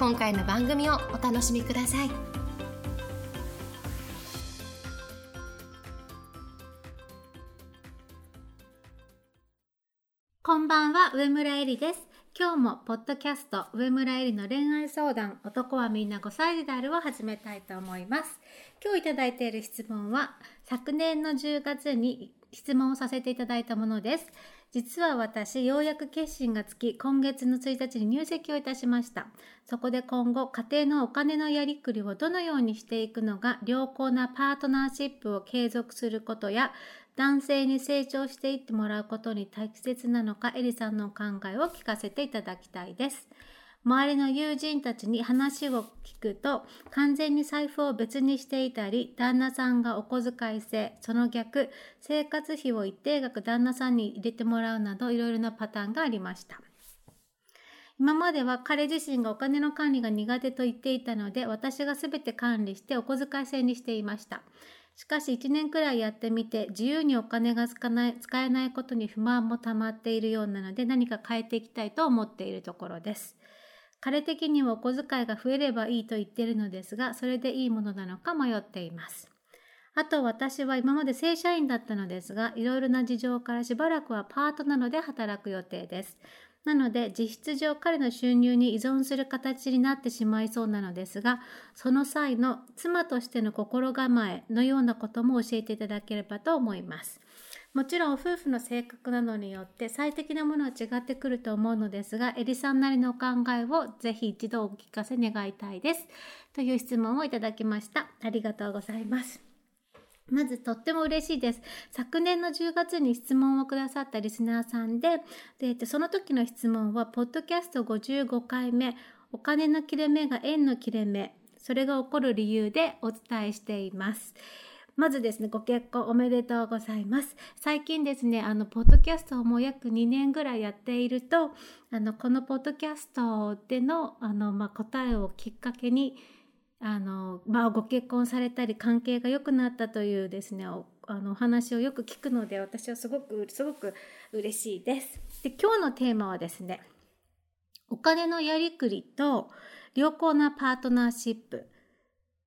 今回の番組をお楽しみくださいこんばんは、上村えりです。今日もポッドキャスト上村えりの恋愛相談男はみんな5歳児であるを始めたいと思います。今日いただいている質問は昨年の10月に質問をさせていただいたものです。実は私、ようやく決心がつき、今月の1日に入籍をいたしました。そこで今後、家庭のお金のやりくりをどのようにしていくのが良好なパートナーシップを継続することや、男性に成長していってもらうことに大切なのか、エリさんの考えを聞かせていただきたいです。周りの友人たちに話を聞くと、完全に財布を別にしていたり、旦那さんがお小遣い制、その逆、生活費を一定額旦那さんに入れてもらうなど、いろいろなパターンがありました。今までは彼自身がお金の管理が苦手と言っていたので、私が全て管理してお小遣い制にしていました。しかし1年くらいやってみて自由にお金が使えないことに不満も溜まっているようなので何か変えていきたいと思っているところです。彼的にもお小遣いが増えればいいと言ってるのですがそれでいいものなのか迷っています。あと私は今まで正社員だったのですがいろいろな事情からしばらくはパートなので働く予定です。なので実質上彼の収入に依存する形になってしまいそうなのですがその際の妻としての心構えのようなことも教えていただければと思います。もちろん夫婦の性格などによって最適なものは違ってくると思うのですがエリさんなりのお考えをぜひ一度お聞かせ願いたいです。という質問をいただきました。ありがとうございます。まずとっても嬉しいです。昨年の10月に質問をくださったリスナーさんで、でその時の質問は、ポッドキャスト55回目、お金の切れ目が円の切れ目、それが起こる理由でお伝えしています。まずですね、ご結婚おめでとうございます。最近ですね、あの、ポッドキャストをもう約2年ぐらいやっていると、あの、このポッドキャストでの、あの、まあ、答えをきっかけに、あの、まあ、ご結婚されたり関係が良くなったというですね、おあのお話をよく聞くので、私はすごく、すごく嬉しいです。で、今日のテーマはですね、お金のやりくりと良好なパートナーシップ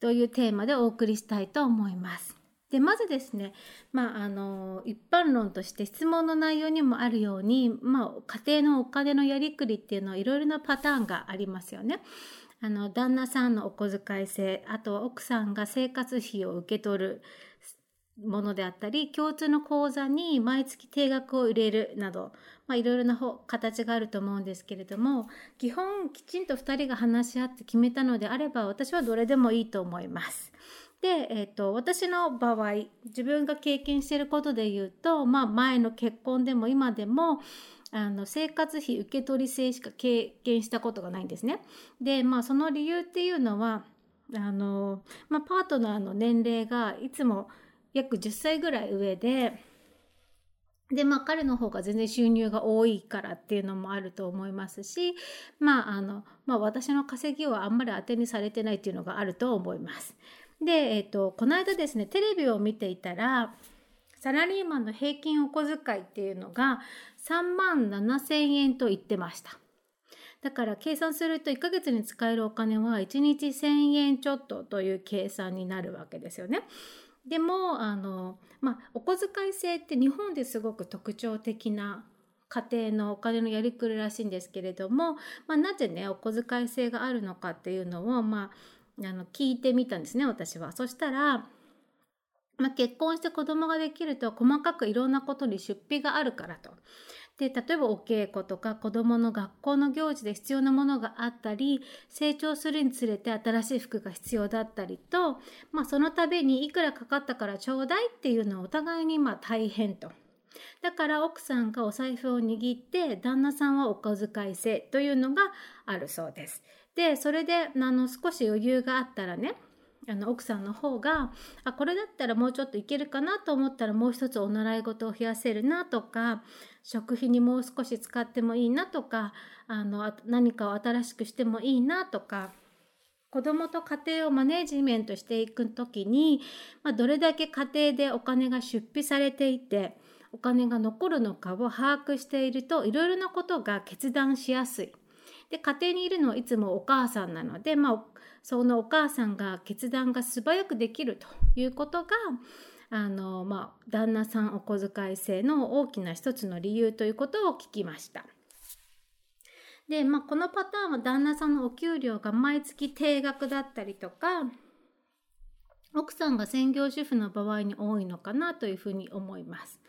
というテーマでお送りしたいと思います。で、まずですね、まあ、あの、一般論として質問の内容にもあるように、まあ、家庭のお金のやりくりっていうのはいろいろなパターンがありますよね。あの旦那さんのお小遣い制あとは奥さんが生活費を受け取るものであったり共通の口座に毎月定額を入れるなど、まあ、いろいろな形があると思うんですけれども基本きちんと2人が話し合って決めたのであれば私はどれでもいいと思います。で、えーと、私の場合自分が経験していることで言うと、まあ、前の結婚でも今でもあの生活費受け取り制しか経験したことがないんですね。でまあその理由っていうのはあの、まあ、パートナーの年齢がいつも約10歳ぐらい上ででまあ彼の方が全然収入が多いからっていうのもあると思いますしまああの、まあ、私の稼ぎはあんまり当てにされてないっていうのがあると思います。で、えっ、と、この間ですねテレビを見ていたらサラリーマンの平均お小遣いっていうのが3万7千円と言ってました。だから計算すると1ヶ月に使えるお金は1日1000円ちょっとという計算になるわけですよね。でもあの、まあ、お小遣い制って日本ですごく特徴的な家庭のお金のやりくりらしいんですけれども、まあ、なぜねお小遣い制があるのかっていうのを、まあ、あの聞いてみたんですね私は。そしたらまあ、結婚して子供ができると細かくいろんなことに出費があるからと。で例えばお稽古とか子供の学校の行事で必要なものがあったり成長するにつれて新しい服が必要だったりと、まあ、その度にいくらかかったからちょうだいっていうのはお互いにまあ大変と。だから奥さんがお財布を握って旦那さんはお小遣い制というのがあるそうです。でそれであの少し余裕があったらねあの奥さんの方があこれだったらもうちょっといけるかなと思ったらもう一つお習い事を増やせるなとか食費にもう少し使ってもいいなとかあの何かを新しくしてもいいなとか子どもと家庭をマネジメントしていく時に、まあ、どれだけ家庭でお金が出費されていてお金が残るのかを把握しているといろいろなことが決断しやすい。で家庭にいるのはいつもお母さんなので、まあ、そのお母さんが決断が素早くできるということがあの、まあ、旦那さんお小遣い制の大きな一つの理由ということを聞きました。で、まあ、このパターンは旦那さんのお給料が毎月定額だったりとか奥さんが専業主婦の場合に多いのかなというふうに思います。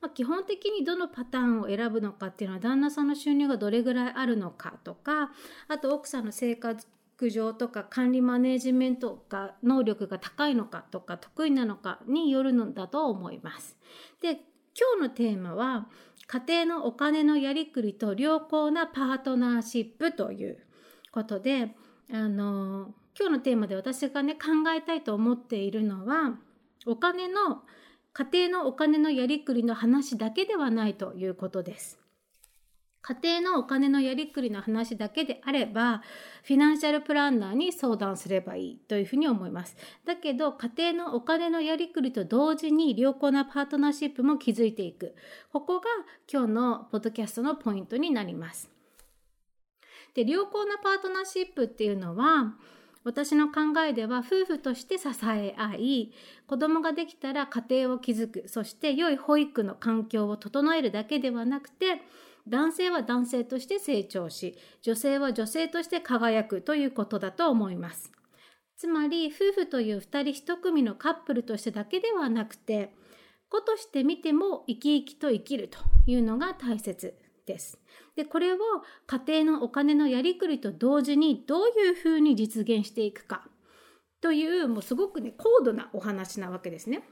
まあ、基本的にどのパターンを選ぶのかっていうのは旦那さんの収入がどれぐらいあるのかとかあと奥さんの生活上とか管理マネジメントが能力が高いのかとか得意なのかによるのだと思います。で今日のテーマは家庭のお金のやりくりと良好なパートナーシップということであの今日のテーマで私がね考えたいと思っているのはお金の家庭のお金のやりくりの話だけではないということです。家庭のお金のやりくりの話だけであればフィナンシャルプランナーに相談すればいいというふうに思います。だけど家庭のお金のやりくりと同時に良好なパートナーシップも築いていく。ここが今日のポッドキャストのポイントになります。で良好なパートナーシップっていうのは私の考えでは夫婦として支え合い子供ができたら家庭を築くそして良い保育の環境を整えるだけではなくて男性は男性として成長し女性は女性として輝くということだと思います。つまり夫婦という2人1組のカップルとしてだけではなくて子として見ても生き生きと生きるというのが大切。です。でこれを家庭のお金のやりくりと同時にどういうふうに実現していくかというもうすごくね高度なお話なわけですね。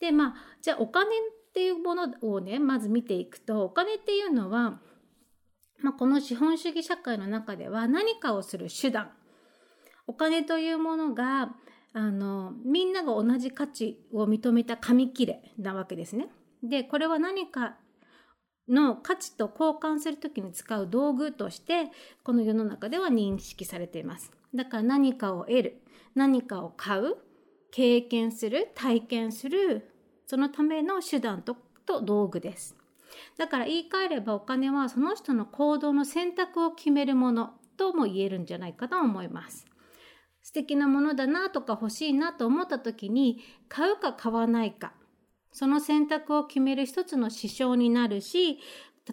でまあじゃあお金っていうものをねまず見ていくとお金っていうのは、まあ、この資本主義社会の中では何かをする手段お金というものがあのみんなが同じ価値を認めた紙切れなわけですね。でこれは何かの価値と交換する時に使う道具としてこの世の中では認識されています。だから何かを得る何かを買う経験する体験するそのための手段とと道具です。だから言い換えればお金はその人の行動の選択を決めるものとも言えるんじゃないかと思います。素敵なものだなとか欲しいなと思った時に買うか買わないかその選択を決める一つの指標になるし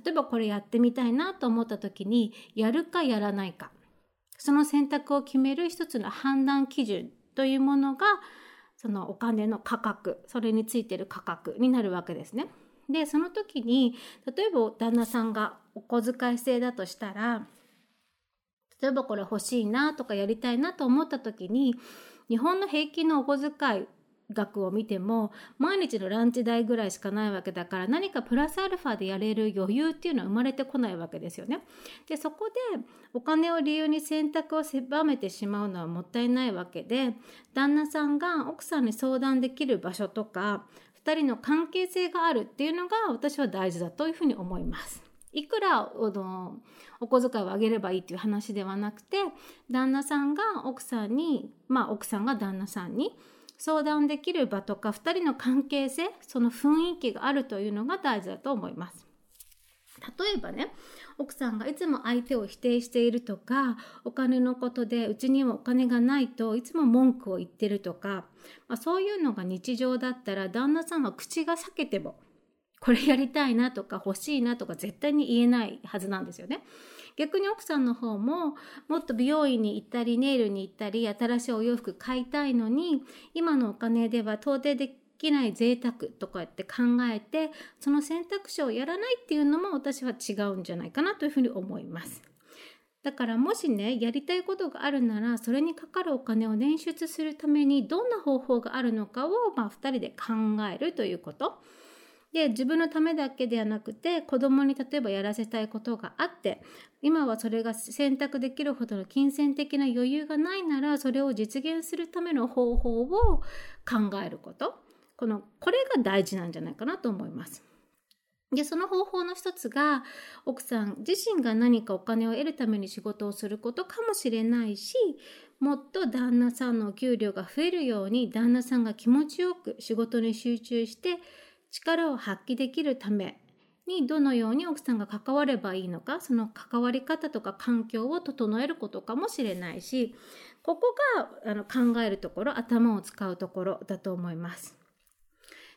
例えばこれやってみたいなと思った時にやるかやらないかその選択を決める一つの判断基準というものがそのお金の価格それについてる価格になるわけですね。でその時に例えば旦那さんがお小遣い制だとしたら例えばこれ欲しいなとかやりたいなと思った時に日本の平均のお小遣い額を見ても毎日のランチ代ぐらいしかないわけだから何かプラスアルファでやれる余裕っていうのは生まれてこないわけですよね。でそこでお金を理由に選択を狭めてしまうのはもったいないわけで旦那さんが奥さんに相談できる場所とか2人の関係性があるっていうのが私は大事だというふうに思います。いくらのお小遣いをあげればいいっていう話ではなくて旦那さんが奥さんにまあ奥さんが旦那さんに相談できる場とか2人の関係性その雰囲気があるというのが大事だと思います。例えばね奥さんがいつも相手を否定しているとかお金のことでうちにはお金がないといつも文句を言ってるとか、まあ、そういうのが日常だったら旦那さんは口が裂けてもこれやりたいなとか欲しいなとか絶対に言えないはずなんですよね。逆に奥さんの方ももっと美容院に行ったりネイルに行ったり新しいお洋服買いたいのに今のお金では到底できない贅沢とかって考えてその選択肢をやらないっていうのも私は違うんじゃないかなというふうに思います。だからもしねやりたいことがあるならそれにかかるお金を捻出するためにどんな方法があるのかを、まあ、2人で考えるということ。で自分のためだけではなくて子供に例えばやらせたいことがあって今はそれが選択できるほどの金銭的な余裕がないならそれを実現するための方法を考えることこのこれが大事なんじゃないかなと思います。でその方法の一つが奥さん自身が何かお金を得るために仕事をすることかもしれないしもっと旦那さんのお給料が増えるように旦那さんが気持ちよく仕事に集中して力を発揮できるためにどのように奥さんが関わればいいのかその関わり方とか環境を整えることかもしれないしここがあの考えるところ頭を使うところだと思います。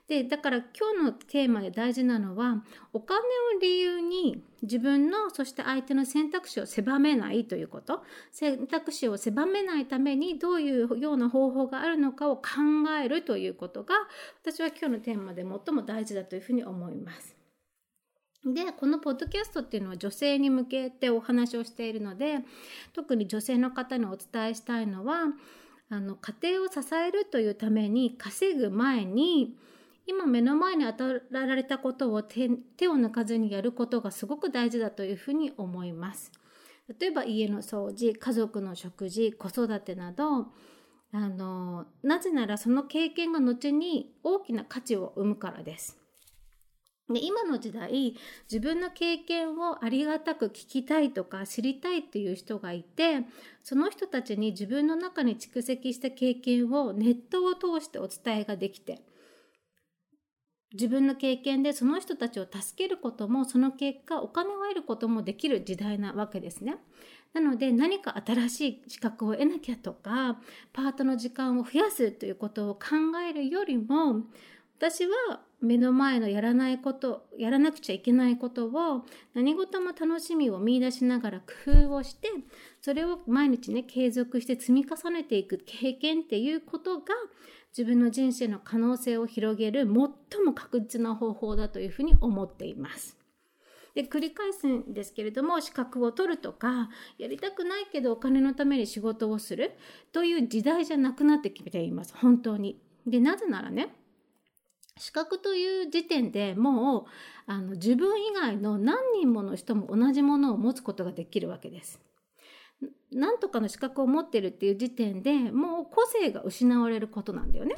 でだから今日のテーマで大事なのはお金を理由に自分のそして相手の選択肢を狭めないということ選択肢を狭めないためにどういうような方法があるのかを考えるということが私は今日のテーマで最も大事だというふうに思います。でこのポッドキャストっていうのは女性に向けてお話をしているので特に女性の方にお伝えしたいのはあの家庭を支えるというために稼ぐ前に今目の前に与えられたことを手を抜かずにやることがすごく大事だというふうに思います。例えば家の掃除家族の食事子育てなどあのなぜならその経験が後に大きな価値を生むからです。で今の時代自分の経験をありがたく聞きたいとか知りたいっていう人がいてその人たちに自分の中に蓄積した経験をネットを通してお伝えができて自分の経験でその人たちを助けることもその結果お金を得ることもできる時代なわけですね。なので何か新しい資格を得なきゃとかパートの時間を増やすということを考えるよりも私は目の前のやらないことやらなくちゃいけないことを何事も楽しみを見いだしながら工夫をしてそれを毎日ね継続して積み重ねていく経験っていうことが自分の人生の可能性を広げる最も確実な方法だというふうに思っています。で繰り返すんですけれども資格を取るとかやりたくないけどお金のために仕事をするという時代じゃなくなってきています本当に。でなぜならね資格という時点でもうあの自分以外の何人もの人も同じものを持つことができるわけです。何とかの資格を持ってるっていう時点でもう個性が失われることなんだよね。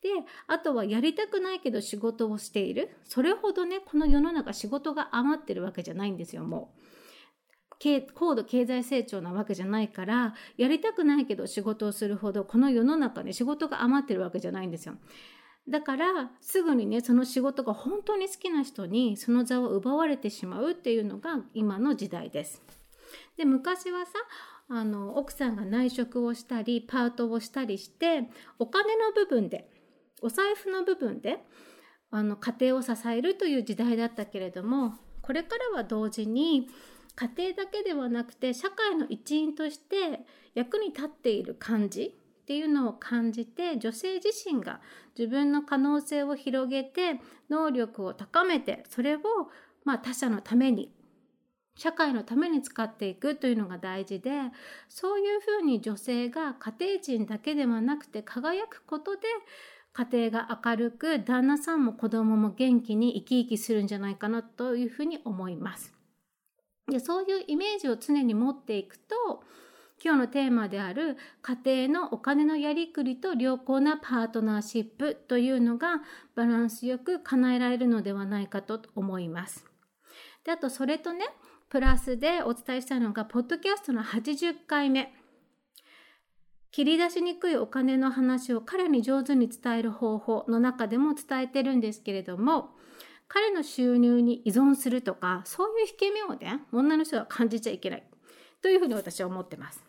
であとはやりたくないけど仕事をしているそれほどねこの世の中仕事が余ってるわけじゃないんですよもう。高度経済成長なわけじゃないからやりたくないけど仕事をするほどこの世の中ね仕事が余ってるわけじゃないんですよ。だからすぐにねその仕事が本当に好きな人にその座を奪われてしまうっていうのが今の時代です。で昔はさあの奥さんが内職をしたりパートをしたりしてお金の部分でお財布の部分であの家庭を支えるという時代だったけれどもこれからは同時に家庭だけではなくて社会の一員として役に立っている感じっていうのを感じて女性自身が自分の可能性を広げて能力を高めてそれをまあ他者のために社会のために使っていくというのが大事でそういうふうに女性が家庭人だけではなくて輝くことで家庭が明るく旦那さんも子供も元気に生き生きするんじゃないかなというふうに思います。でそういうイメージを常に持っていくと今日のテーマである家庭のお金のやりくりと良好なパートナーシップというのがバランスよく叶えられるのではないかと思います。であとそれとねプラスでお伝えしたのが、ポッドキャストの80回目。切り出しにくいお金の話を彼に上手に伝える方法の中でも伝えてるんですけれども、彼の収入に依存するとか、そういう引け目をね、女の人は感じちゃいけない。というふうに私は思ってます。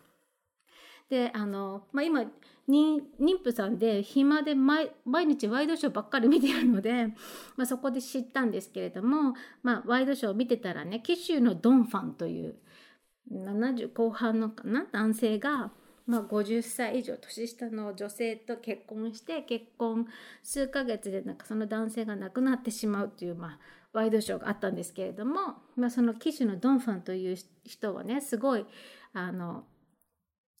で、あの、まあ、今、妊婦さんで暇で毎日ワイドショーばっかり見てるので、まあ、そこで知ったんですけれども、まあ、ワイドショーを見てたらね紀州のドンファンという70後半のかな男性が、まあ、50歳以上年下の女性と結婚して結婚数ヶ月でなんかその男性が亡くなってしまうという、まあ、ワイドショーがあったんですけれども、まあ、その騎手のドンファンという人はねすごいあの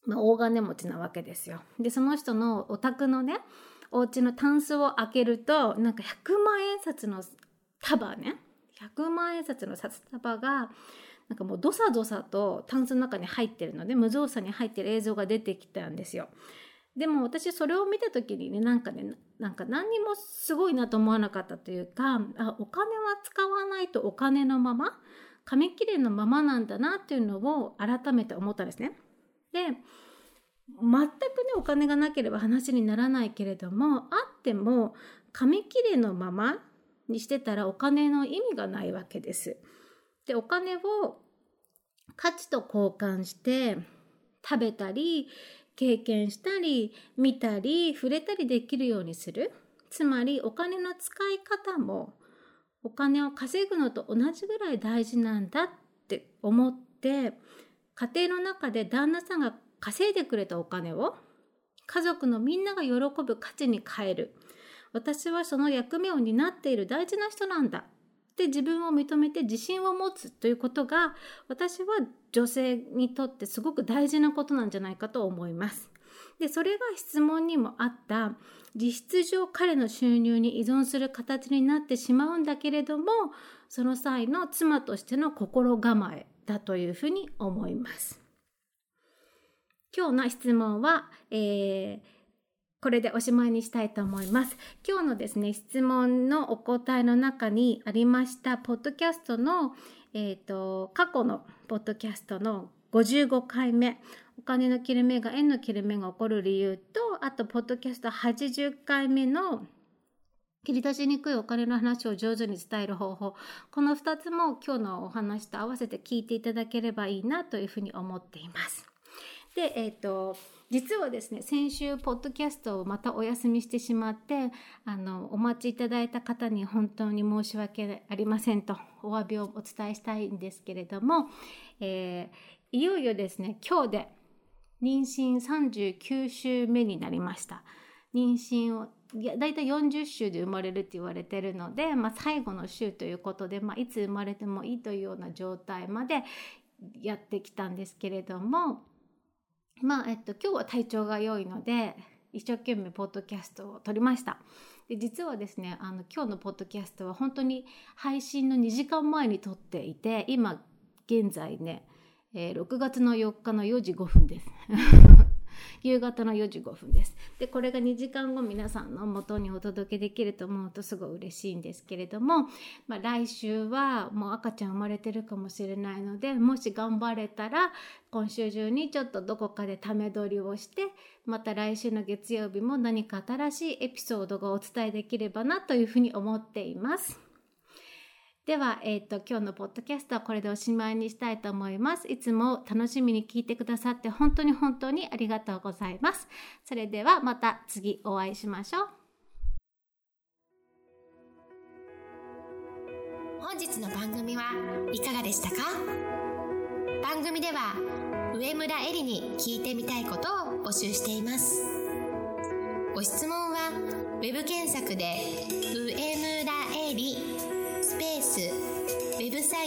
まあ、大金持ちなわけですよ。でその人のお宅のねお家のタンスを開けるとなんか100万円札の束ね100万円札の札束がなんかもうどさどさとタンスの中に入ってるので無造作に入ってる映像が出てきたんですよ。でも私それを見た時にねなんかねなんか何にもすごいなと思わなかったというかあお金は使わないとお金のまま紙切れのままなんだなっていうのを改めて思ったんですね。で全くねお金がなければ話にならないけれどもあっても紙切れのままにしてたらお金の意味がないわけです。でお金を価値と交換して食べたり経験したり見たり触れたりできるようにするつまりお金の使い方もお金を稼ぐのと同じぐらい大事なんだって思って家庭の中で旦那さんが稼いでくれたお金を家族のみんなが喜ぶ価値に変える。私はその役目を担っている大事な人なんだ。って自分を認めて自信を持つということが私は女性にとってすごく大事なことなんじゃないかと思います。でそれが質問にもあった。実質上彼の収入に依存する形になってしまうんだけれどもその際の妻としての心構え。だというふうに思います。今日の質問は、えーこれでおしまいにしたいと思います。今日のですね、質問のお答えの中にありました、ポッドキャストの、えっ、ー、と、過去のポッドキャストの55回目、お金の切れ目が円の切れ目が起こる理由と、あと、ポッドキャスト80回目の切り出しにくいお金の話を上手に伝える方法。この2つも今日のお話と合わせて聞いていただければいいなというふうに思っています。で、えっ、ー、と、実はですね、先週、ポッドキャストをまたお休みしてしまって、あの、お待ちいただいた方に本当に申し訳ありませんと、お詫びをお伝えしたいんですけれども、えー、いよいよですね、今日で妊娠39週目になりました。妊娠をいや大体40週で生まれるって言われてるので、まあ、最後の週ということで、まあ、いつ生まれてもいいというような状態までやってきたんですけれどもまあ、えっと、今日は体調が良いので、一生懸命ポッドキャストを撮りました。で実はですね、あの、今日のポッドキャストは本当に配信の2時間前に撮っていて、今、現在ね、えー、6月の4日の4時5分です。夕方の4時5分です。で、これが2時間後皆さんの元にお届けできると思うとすごい嬉しいんですけれども、まあ、来週はもう赤ちゃん生まれてるかもしれないので、もし頑張れたら今週中にちょっとどこかでため撮りをして、また来週の月曜日も何か新しいエピソードがお伝えできればなというふうに思っています。では、えっ、ー、と、今日のポッドキャストはこれでおしまいにしたいと思います。いつも楽しみに聞いてくださって本当に本当にありがとうございます。それではまた次お会いしましょう。本日の番組はいかがでしたか？番組では上村えりに聞いてみたいことを募集しています。ご質問は web 検索で上村えり